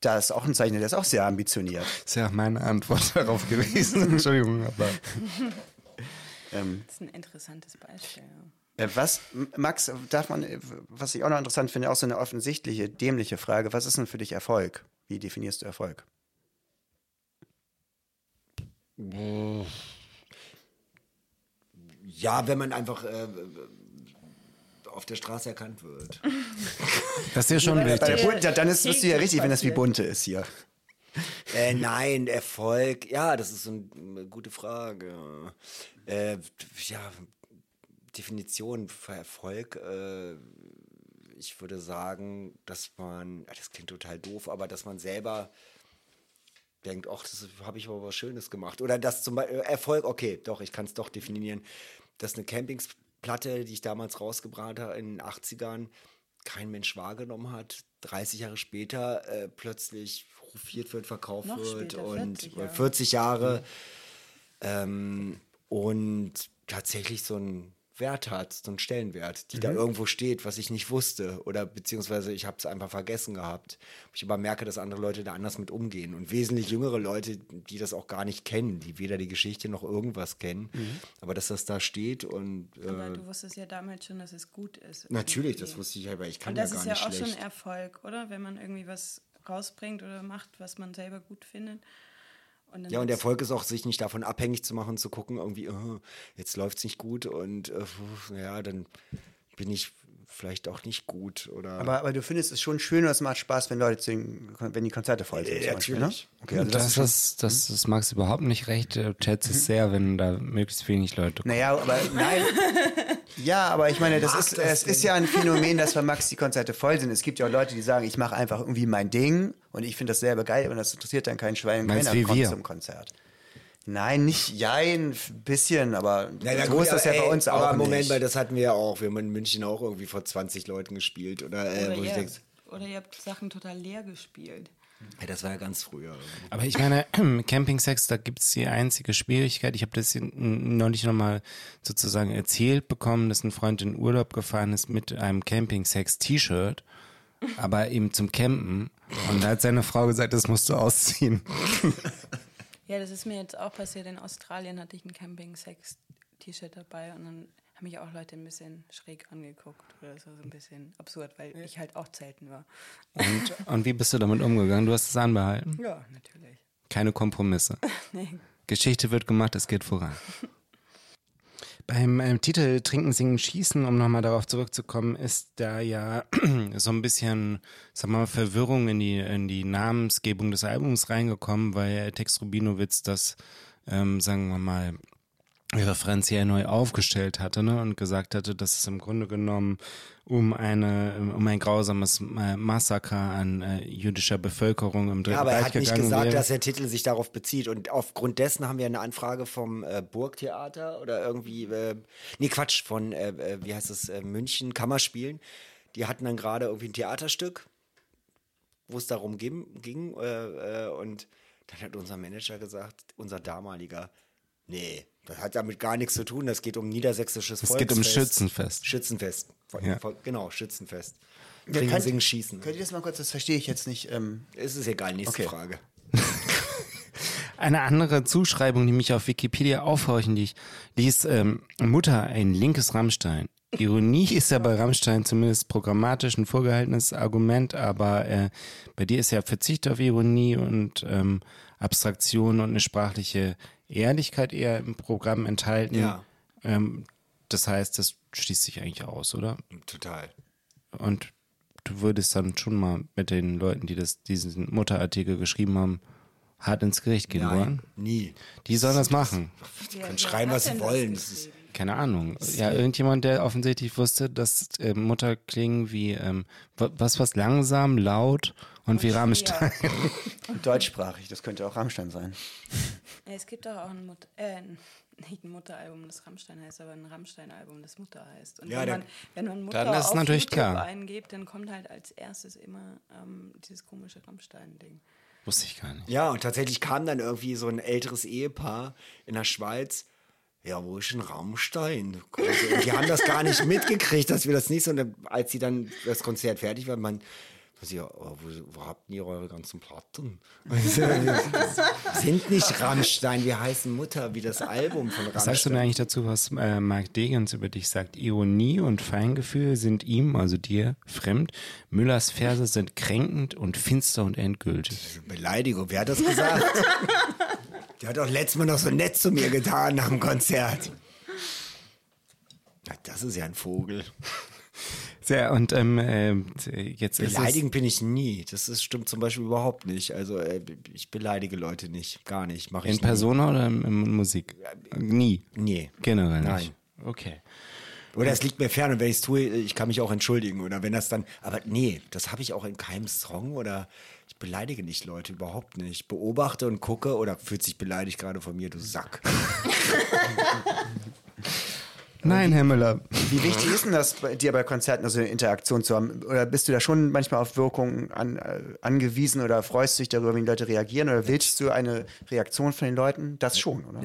da ist auch ein Zeichner, der ist auch sehr ambitioniert. ist ja meine Antwort darauf gewesen. Entschuldigung, aber. Ähm, Das ist ein interessantes Beispiel. Ja. Äh, was, Max, darf man, äh, was ich auch noch interessant finde, auch so eine offensichtliche, dämliche Frage, was ist denn für dich Erfolg? Wie definierst du Erfolg? Ja, wenn man einfach äh, auf der Straße erkannt wird. Das ist ja schon wichtig. Bun- ja, dann ist, bist du ja richtig, wenn das wie bunte ist hier. Äh, nein, Erfolg, ja, das ist so ein- eine gute Frage. Äh, ja, Definition für Erfolg, äh, ich würde sagen, dass man, das klingt total doof, aber dass man selber denkt, ach, das habe ich aber was Schönes gemacht. Oder dass zum Beispiel, Erfolg, okay, doch, ich kann es doch definieren, dass eine Campingsplatte, die ich damals rausgebracht habe in den 80ern, kein Mensch wahrgenommen hat, 30 Jahre später äh, plötzlich hofiert wird, verkauft Noch wird später, und 40 Jahre. 40 Jahre ähm, und tatsächlich so einen Wert hat, so einen Stellenwert, die Mhm. da irgendwo steht, was ich nicht wusste oder beziehungsweise ich habe es einfach vergessen gehabt. Ich aber merke, dass andere Leute da anders mit umgehen und wesentlich jüngere Leute, die das auch gar nicht kennen, die weder die Geschichte noch irgendwas kennen, Mhm. aber dass das da steht und Aber äh, du wusstest ja damals schon, dass es gut ist. natürlich, irgendwie. das wusste ich aber ich kann Und ja das gar ist ja nicht auch schlecht. schon Erfolg, oder? Wenn man irgendwie was rausbringt oder macht, was man selber gut findet. Und Ja, und Erfolg ist auch, sich nicht davon abhängig zu machen, zu gucken, irgendwie, äh, jetzt läuft es nicht gut und puh, ja, dann bin ich vielleicht auch nicht gut oder. Aber, aber du findest es schon schön und es macht Spaß, wenn Leute singen, wenn die Konzerte voll sind. Äh, zum Beispiel, natürlich. Ne? Okay, also das, das, ist ist, das, ist Max überhaupt nicht recht. Er schätzt es sehr, wenn da möglichst wenig Leute kommen. naja, aber nein. ja, aber ich meine, das ist, es ist ja ein Phänomen, dass bei Max die Konzerte voll sind. Es gibt ja auch Leute, die sagen, ich mache einfach irgendwie mein Ding und ich finde das selber geil und das interessiert dann kein Schwein und Meinst keiner wie kommt wir? zum Konzert. Nein, nicht jein, ein bisschen, aber na so gut, ist das ja aber, bei ey, uns auch Aber Moment nicht. mal, das hatten wir ja auch. Wir haben in München auch irgendwie vor 20 Leuten gespielt. Oder, äh, oder, ihr, denk, oder ihr habt Sachen total leer gespielt. ey, das war ja ganz früher. Aber ich meine, Campingsex, da gibt es die einzige Schwierigkeit. Ich habe das neulich nochmal sozusagen erzählt bekommen, dass ein Freund in Urlaub gefahren ist mit einem Campingsex-T-Shirt, aber eben zum Campen. Und da hat seine Frau gesagt, das musst du ausziehen. Ja, das ist mir jetzt auch passiert. In Australien hatte ich ein Camping-Sex-T-Shirt dabei und dann haben mich auch Leute ein bisschen schräg angeguckt. Oder so ein bisschen absurd, weil ich halt auch zelten war. Und, und wie bist du damit umgegangen? Du hast es anbehalten. Ja, natürlich. Keine Kompromisse. Nee. Geschichte wird gemacht, es geht voran. Beim ähm, Titel Trinken, Singen, Schießen, um nochmal darauf zurückzukommen, ist da ja so ein bisschen, sag mal, Verwirrung in die, in die Namensgebung des Albums reingekommen, weil Tex Rubinowitz das, ähm, sagen wir mal, referenziell neu aufgestellt hatte ne, und gesagt hatte, dass es im Grunde genommen um eine um ein grausames Massaker an äh, jüdischer Bevölkerung im Dritten Ja, aber er hat nicht gesagt, wäre. dass der Titel sich darauf bezieht. Und aufgrund dessen haben wir eine Anfrage vom äh, Burgtheater oder irgendwie, äh, nee, Quatsch, von, äh, äh, wie heißt es, äh, München, Kammerspielen. Die hatten dann gerade irgendwie ein Theaterstück, wo es darum ging. ging äh, äh, und dann hat unser Manager gesagt, unser damaliger, nee, das hat damit gar nichts zu tun. Das geht um niedersächsisches Es geht um Volksfest. Schützenfest. Schützenfest. Von, Ja. von, genau, Schützenfest. Ja, Trinken, könnt- singen, schießen. Könnt ihr das mal kurz, das verstehe ich jetzt nicht. Ähm, Es ist egal, nächste Okay. Frage. Eine andere Zuschreibung, die mich auf Wikipedia aufhorchen ließ, ließ ähm, Mutter ein linkes Rammstein. Ironie ist ja bei Rammstein zumindest programmatisch ein vorgehaltenes Argument, aber äh, bei dir ist ja Verzicht auf Ironie und ähm, Abstraktion und eine sprachliche Ehrlichkeit eher im Programm enthalten. Ja. Ähm, das heißt, das schließt sich eigentlich aus, oder? Total. Und du würdest dann schon mal mit den Leuten, die das, diesen Mutterartikel geschrieben haben, hart ins Gericht gehen wollen. nie. Die sollen das machen. Die können schreiben, was sie wollen. Das ist- Keine Ahnung. Ja, irgendjemand, der offensichtlich wusste, dass äh, Mutter klingen wie ähm, wa- was was langsam, laut und wie Rammstein. deutschsprachig, das könnte auch Rammstein sein. Es gibt doch auch ein Mut äh, nicht ein Mutteralbum, das Rammstein heißt, aber ein Rammstein-Album, das Mutter heißt. Und Ja, wenn, man, wenn man Mutter Dann ist auf natürlich YouTube klar. eingibt, dann kommt halt als erstes immer ähm, dieses komische Rammstein-Ding. Wusste ich gar nicht. Ja, und tatsächlich kam dann irgendwie so ein älteres Ehepaar in der Schweiz. Ja, wo ist ein Rammstein? Und die haben das gar nicht mitgekriegt, dass wir das nicht so. Und als sie dann das Konzert fertig war, man, Also, ja, wo, wo habt ihr eure ganzen Platten? sind nicht Rammstein, wir heißen Mutter, wie das Album von Rammstein. Was sagst du denn eigentlich dazu, was äh, Mark Degens über dich sagt? Ironie und Feingefühl sind ihm, also dir, fremd. Müllers Verse sind kränkend und finster und endgültig. Beleidigung, wer hat das gesagt? Der hat doch letztes Mal noch so nett zu mir getan nach dem Konzert. Das ist ja ein Vogel. Sehr, und ähm, äh, jetzt Beleidigen bin ich nie. Das ist, stimmt zum Beispiel überhaupt nicht. Also äh, ich beleidige Leute nicht. Gar nicht. Mach ich in nie. Persona oder in, in Musik? Nie. Nee. Generell Nein. nicht. Okay. Oder es liegt mir fern und wenn ich es tue, ich kann mich auch entschuldigen. Oder wenn das dann. Aber nee, das habe ich auch in keinem Song oder ich beleidige nicht Leute überhaupt nicht. Ich beobachte und gucke oder fühlt sich beleidigt gerade von mir, du Sack. Nein, Herr Müller. Wie wichtig ist denn das bei dir bei Konzerten, also eine Interaktion zu haben? Oder bist du da schon manchmal auf Wirkung an, äh, angewiesen oder freust du dich darüber, wie die Leute reagieren? Oder willst du eine Reaktion von den Leuten? Das schon, oder?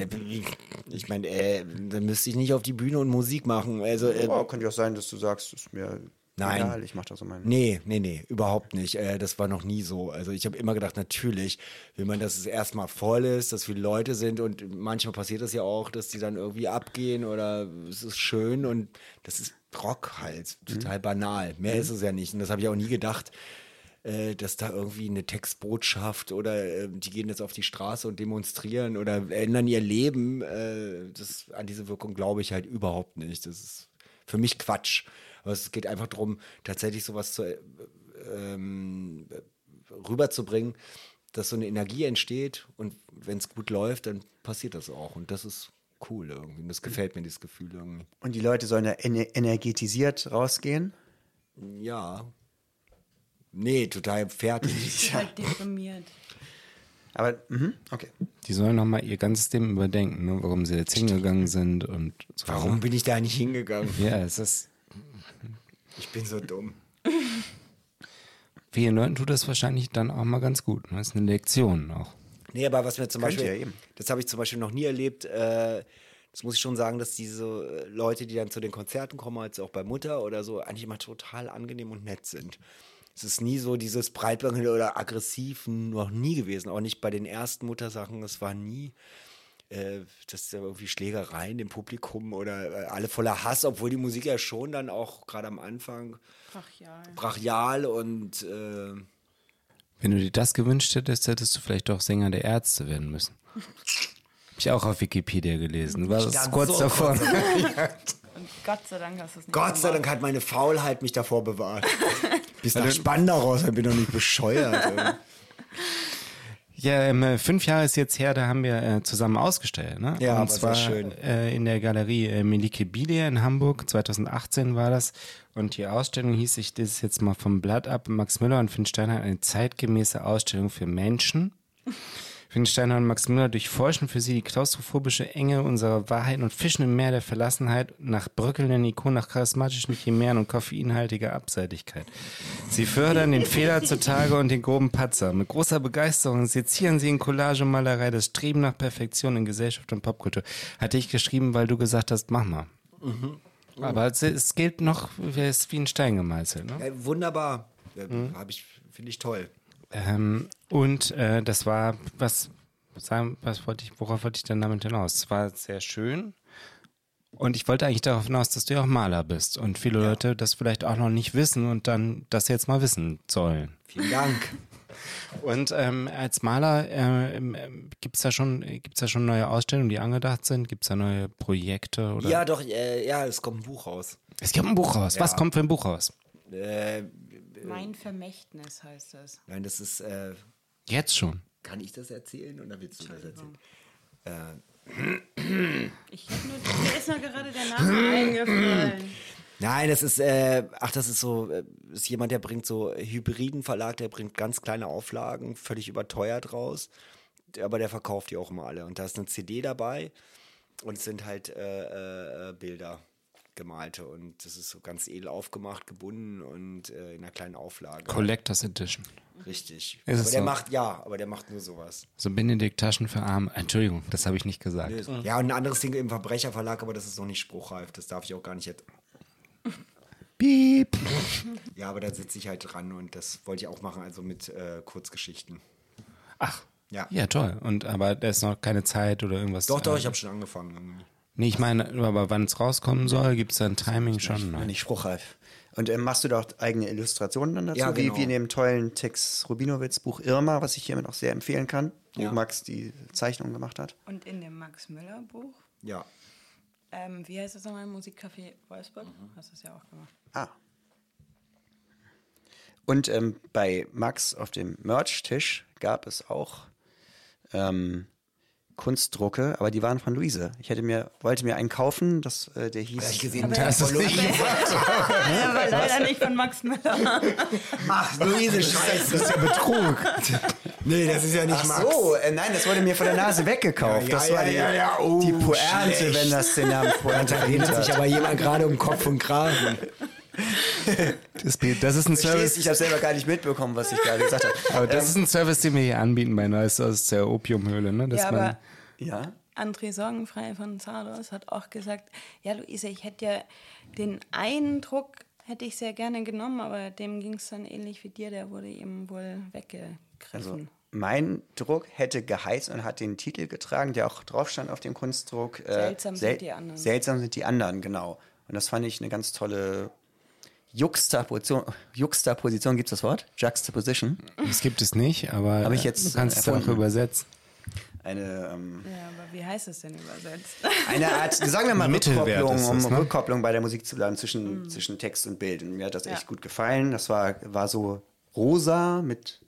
Ich meine, äh, dann müsste ich nicht auf die Bühne und Musik machen. Also, äh, Oh, könnte ja auch sein, dass du sagst, ist mir Nein. egal, ich mach das so mein. Nee, nee, nee, überhaupt nicht. Äh, das war noch nie so. Also ich habe immer gedacht, natürlich will man, dass es erstmal voll ist, dass viele Leute sind und manchmal passiert das ja auch, dass die dann irgendwie abgehen oder es ist schön und das ist Rock halt, total banal. Mehr ist es ja nicht und das habe ich auch nie gedacht, äh, dass da irgendwie eine Textbotschaft oder äh, die gehen jetzt auf die Straße und demonstrieren oder ändern ihr Leben. Äh, das, an diese Wirkung glaube ich halt überhaupt nicht. Das ist für mich Quatsch. Aber es geht einfach darum, tatsächlich sowas zu, äh, ähm, rüberzubringen, dass so eine Energie entsteht und wenn es gut läuft, dann passiert das auch. Und das ist cool irgendwie. Und das gefällt mir, dieses Gefühl irgendwie. Und die Leute sollen da ener- energetisiert rausgehen? Ja. Nee, total fertig. Ich bin halt deprimiert. Aber, mhm, okay. Die sollen nochmal ihr ganzes Leben überdenken, ne? warum sie jetzt hingegangen sind und so. Warum bin ich da nicht hingegangen? Ja, es ist. Ich bin so dumm. Vielen Leuten tut das wahrscheinlich dann auch mal ganz gut. ne? Das ist eine Lektion auch. Nee, aber was mir zum Könnte Beispiel, ja eben. das habe ich zum Beispiel noch nie erlebt, äh, das muss ich schon sagen, dass diese äh, Leute, die dann zu den Konzerten kommen, als auch bei Mutter oder so, eigentlich immer total angenehm und nett sind. Es ist nie so dieses breitbandige oder aggressiv, noch nie gewesen. Auch nicht bei den ersten Muttersachen. Es war nie, äh, dass da irgendwie Schlägereien im Publikum oder äh, alle voller Hass, obwohl die Musik ja schon dann auch gerade am Anfang Brachial. brachial und äh, Wenn du dir das gewünscht hättest, hättest du vielleicht doch Sänger der Ärzte werden müssen. Hab ich auch auf Wikipedia gelesen. War das stand kurz so davor. Und Gott sei Dank hast du es nicht Gott sei gemacht. Dank hat meine Faulheit mich davor bewahrt. Bis nach Spandau raus, ich bin doch nicht bescheuert. Ja, ähm, äh, fünf Jahre ist jetzt her, da haben wir äh, zusammen ausgestellt. Ne? Ja, Und zwar schön. Äh, in der Galerie äh, Melike Bilia in Hamburg. 2018 war das. Und die Ausstellung hieß, ich es jetzt mal vom Blatt ab, Max Müller und Finn Steinhardt, eine zeitgemäße Ausstellung für Menschen. Steinhardt und Max Müller durchforschen für sie die klaustrophobische Enge unserer Wahrheit und fischen im Meer der Verlassenheit nach bröckelnden Ikonen, nach charismatischen Chimären und koffeinhaltiger Abseitigkeit. Sie fördern den Fehler zutage und den groben Patzer. Mit großer Begeisterung sezieren sie in Collage und Malerei das Streben nach Perfektion in Gesellschaft und Popkultur. Hatte ich geschrieben, weil du gesagt hast, mach mal. Aber es, es gilt noch, wer ist wie ein Stein gemeißelt. Ne? Äh, wunderbar. Ich, finde ich toll. Ähm, und äh, das war, was, sagen, was wollte ich, worauf wollte ich denn damit hinaus? Es war sehr schön. Und ich wollte eigentlich darauf hinaus, dass du ja auch Maler bist und viele Leute das vielleicht auch noch nicht wissen und dann das jetzt mal wissen sollen. Vielen Dank. Und ähm, als Maler äh, ähm, gibt es da schon gibt's da schon neue Ausstellungen, die angedacht sind? Gibt es da neue Projekte? Oder? Ja, doch, äh, ja, es kommt ein Buch raus. Es kommt ein Buch raus. Was kommt für ein Buch raus? Äh, Mein Vermächtnis heißt es. nein, das ist, äh, Jetzt schon. kann ich das erzählen oder willst du das erzählen? Ich hab nur, mir ist nur gerade der Name eingefallen. Nein, das ist, äh, ach, das ist so, äh, ist jemand, der bringt so Hybriden Verlag, der bringt ganz kleine Auflagen, völlig überteuert raus. Aber der verkauft die auch immer alle. Und da ist eine CD dabei und es sind halt äh, äh, Bilder gemalte und das ist so ganz edel aufgemacht, gebunden und äh, in einer kleinen Auflage. Collectors Edition. Richtig. Ist aber der so? macht, ja, aber der macht nur sowas. So Benedikt Taschen für Arme. Entschuldigung, das habe ich nicht gesagt. Ja, und ein anderes Ding im Verbrecherverlag, aber das ist noch nicht spruchreif. Das darf ich auch gar nicht jetzt. Piep. Ja, aber da sitze ich halt dran und das wollte ich auch machen, also mit äh, Kurzgeschichten. Ach. Ja. Ja, toll. Und aber da ist noch keine Zeit oder irgendwas. Doch, doch, äh, ich habe schon angefangen. Nee, ich meine, aber wann es rauskommen soll, gibt es da ein Timing schon? Nein. nicht spruchreif. Und ähm, machst du da auch eigene Illustrationen dann dazu? Ja, genau. wie, wie in dem tollen Tex Rubinowitz Buch Irma, was ich hiermit auch sehr empfehlen kann, wo Ja. Max die Zeichnung gemacht hat. Und in dem Max Müller Buch, Ja. ähm, wie heißt das nochmal? Musikcafé Wolfsburg? Hast du es ja auch gemacht. Ah. Und ähm, bei Max auf dem Merch-Tisch gab es auch ähm, Kunstdrucke, aber die waren von Luise. Ich hätte mir, wollte mir einen kaufen, das, äh, der hieß. Ich gesehen, Das ist nicht Ja, aber leider nicht von Max Müller. Ach, Luise, scheiße. das ist ja Betrug. Nee, das ist ja nicht Ach Max. so, äh, nein, das wurde mir von der Nase weggekauft. Ja, ja, das war ja, die, ja, ja. Oh, die Pointe, schlecht. wenn das den Namen Pointe Da redet sich aber jemand gerade um Kopf und Kragen. Das, das ist ein Service. ich habe selber gar nicht mitbekommen, was ich gerade gesagt habe. Aber das ist ein Service, den wir hier anbieten bei Neues aus der Opiumhöhle, ne? Dass Ja, man, aber Ja, André Sorgenfrei von Zardos hat auch gesagt, ja Luise, ich hätte ja den einen Druck hätte ich sehr gerne genommen, aber dem ging es dann ähnlich wie dir, der wurde eben wohl weggegriffen. also mein Druck hätte geheizt und hat den Titel getragen, der auch drauf stand auf dem Kunstdruck. äh, Seltsam sind die anderen. Seltsam sind die anderen, genau. Und das fand ich eine ganz tolle Juxtaposition. Juxtaposition, gibt es das Wort? Juxtaposition? das gibt es nicht, aber Hab ich jetzt, du kannst es auch übersetzen. Eine, ähm, ja, aber wie heißt es denn übersetzt? eine Art, sagen wir mal, Rückkopplung, um das, ne? Rückkopplung bei der Musik zu lernen zwischen, zwischen Text und Bild. Und mir hat das Ja. echt gut gefallen. Das war, war so rosa mit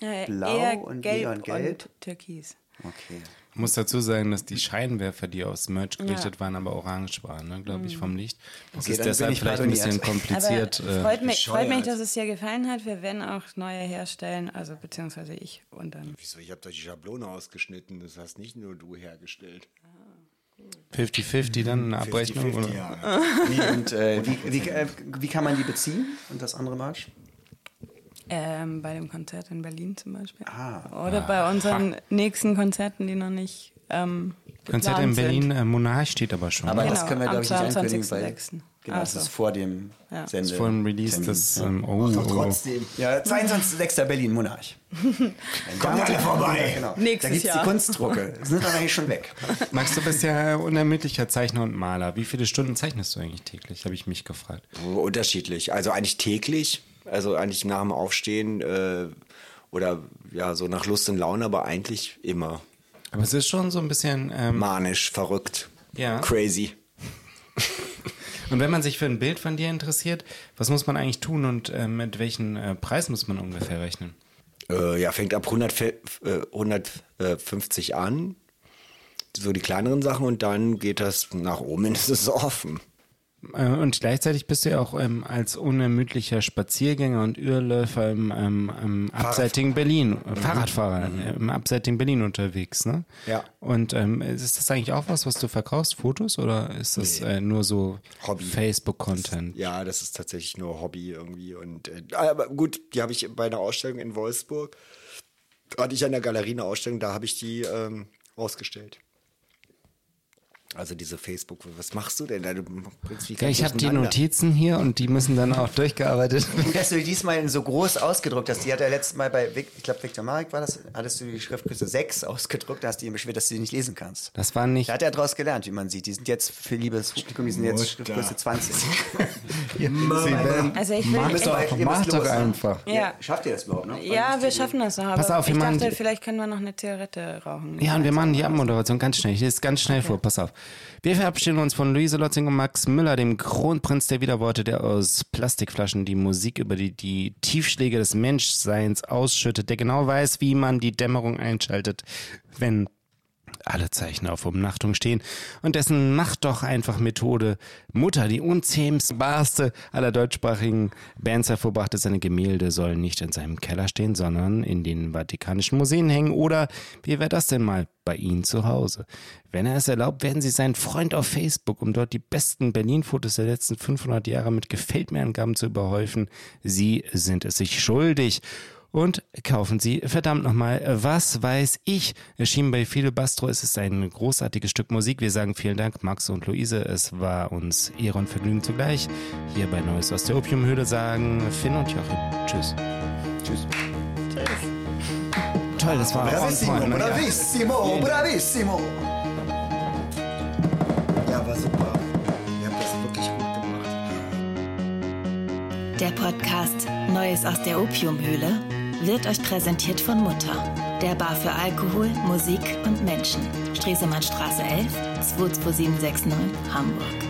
Ja, Blau und gelb Neongelb. und türkis. Okay. Ich muss dazu sagen, dass die Scheinwerfer, die aufs Merch gerichtet Ja. waren, aber orange waren, ne, glaube ich, vom Licht. Das Okay, ist deshalb ich vielleicht ein bisschen kompliziert. Aber äh, freut, mich, freut mich, dass es dir gefallen hat. Wir werden auch neue herstellen, also beziehungsweise ich und dann. Wieso? Ich habe doch die Schablone ausgeschnitten. Das hast nicht nur du hergestellt. 50-50 dann eine Abrechnung? 50-50, oder? ja. Wie, und äh, wie, wie, äh, wie kann man die beziehen? Und das andere Merch? Ähm, bei dem Konzert in Berlin zum Beispiel. Ah. Oder bei unseren nächsten Konzerten, die noch nicht. Ähm, Konzert in Berlin, Sind. äh, Monarch steht aber schon. Aber ne? das Genau, können wir, am glaube ich, nicht ankündigen, weil 22.06.. genau, Ach das so. ist vor dem Ja. Sende. Vor dem Release Termin. des. Ähm, oh, Doch oh. trotzdem. Ja, 22.06. Berlin, Monarch. Kommt alle vorbei. Genau. Nächstes da gibt es die. Kunstdrucke. Sind dann eigentlich schon weg. Max, du bist ja unermüdlicher Zeichner und Maler. Wie viele Stunden zeichnest du eigentlich täglich? Habe ich mich gefragt. Oh, Unterschiedlich. Also eigentlich täglich. Also eigentlich nach dem Aufstehen äh, oder ja, so nach Lust und Laune, aber eigentlich immer Aber es ist schon so ein bisschen. Ähm, manisch, verrückt, Ja. crazy. und wenn man sich für ein Bild von dir interessiert, was muss man eigentlich tun und äh, mit welchem äh, Preis muss man ungefähr rechnen? Äh, ja, fängt ab 100, äh, 150 an. So die kleineren Sachen und dann geht das nach oben in das offen. Äh, Und gleichzeitig bist du ja auch ähm, als unermüdlicher Spaziergänger und Irrläufer im, ähm, im abseitigen Berlin, äh, Fahrradfahrer äh, im abseitigen Berlin unterwegs, ne? Ja. Und ähm, ist das eigentlich auch was, was du verkaufst, Fotos, oder ist das äh, nur so. Facebook-Content? Ja, das ist tatsächlich nur Hobby irgendwie. Und äh, aber gut, die habe ich bei einer Ausstellung in Wolfsburg. Hatte ich an der Galerie eine Ausstellung, da habe ich die ähm, ausgestellt. Also diese Facebook, was machst du denn da? Du bringst Ja, ich habe die. Notizen hier und die müssen dann auch durchgearbeitet Und dass du die diesmal in so groß ausgedruckt hast, die hat er letztes Mal bei, Vic- ich glaube, Victor Marek war das, hattest du die Schriftgröße 6 ausgedruckt, da hast du ihn beschwert, dass du die nicht lesen kannst. Das war nicht. Da hat er daraus gelernt, wie man sieht. Die sind jetzt, für liebes Publikum, die sind jetzt Mutter. Schriftgröße 20. Also ich will. müsst doch- ihr Mach doch ne? einfach. Ja. Schafft ihr das überhaupt noch? Ja, wir schaffen das noch. Aber Pass auf, wir ich machen dachte, die- vielleicht können wir noch eine Zigarette rauchen. Ja, und wir machen die Abmoderation ganz schnell. Ich lese es ganz schnell vor. Pass auf. Wir verabschieden uns von Luise Lotzing und Max Müller, dem Kronprinz der Wiederworte, der aus Plastikflaschen die Musik über die, die Tiefschläge des Menschseins ausschüttet, der genau weiß, wie man die Dämmerung einschaltet, wenn alle Zeichen auf Umnachtung stehen und dessen Macht doch einfach Methode Mutter, die unzähmbarste aller deutschsprachigen Bands hervorbrachte, seine Gemälde sollen nicht in seinem Keller stehen, sondern in den Vatikanischen Museen hängen oder wie wäre das denn mal bei Ihnen zu Hause? Wenn er es erlaubt, werden Sie sein Freund auf Facebook, um dort die besten Berlin-Fotos der letzten 500 Jahre mit Gefällt mir Angaben zu überhäufen. Sie sind es sich schuldig. Und kaufen Sie verdammt nochmal Was weiß ich. Erschien bei Fidel Bastro. Es ist ein großartiges Stück Musik. Wir sagen vielen Dank, Max und Luise. Es war uns Ehre und Vergnügen zugleich. Hier bei Neues aus der Opiumhöhle sagen Finn und Joachim. Tschüss. Tschüss. Toll, das war Bravissimo, on point, ne? bravissimo, bravissimo. Ja, war super. Ihr habt das wirklich gut gemacht. Der Podcast Neues aus der Opiumhöhle wird euch präsentiert von Mutter, der Bar für Alkohol, Musik und Menschen. Stresemannstraße 11, 22769, Hamburg.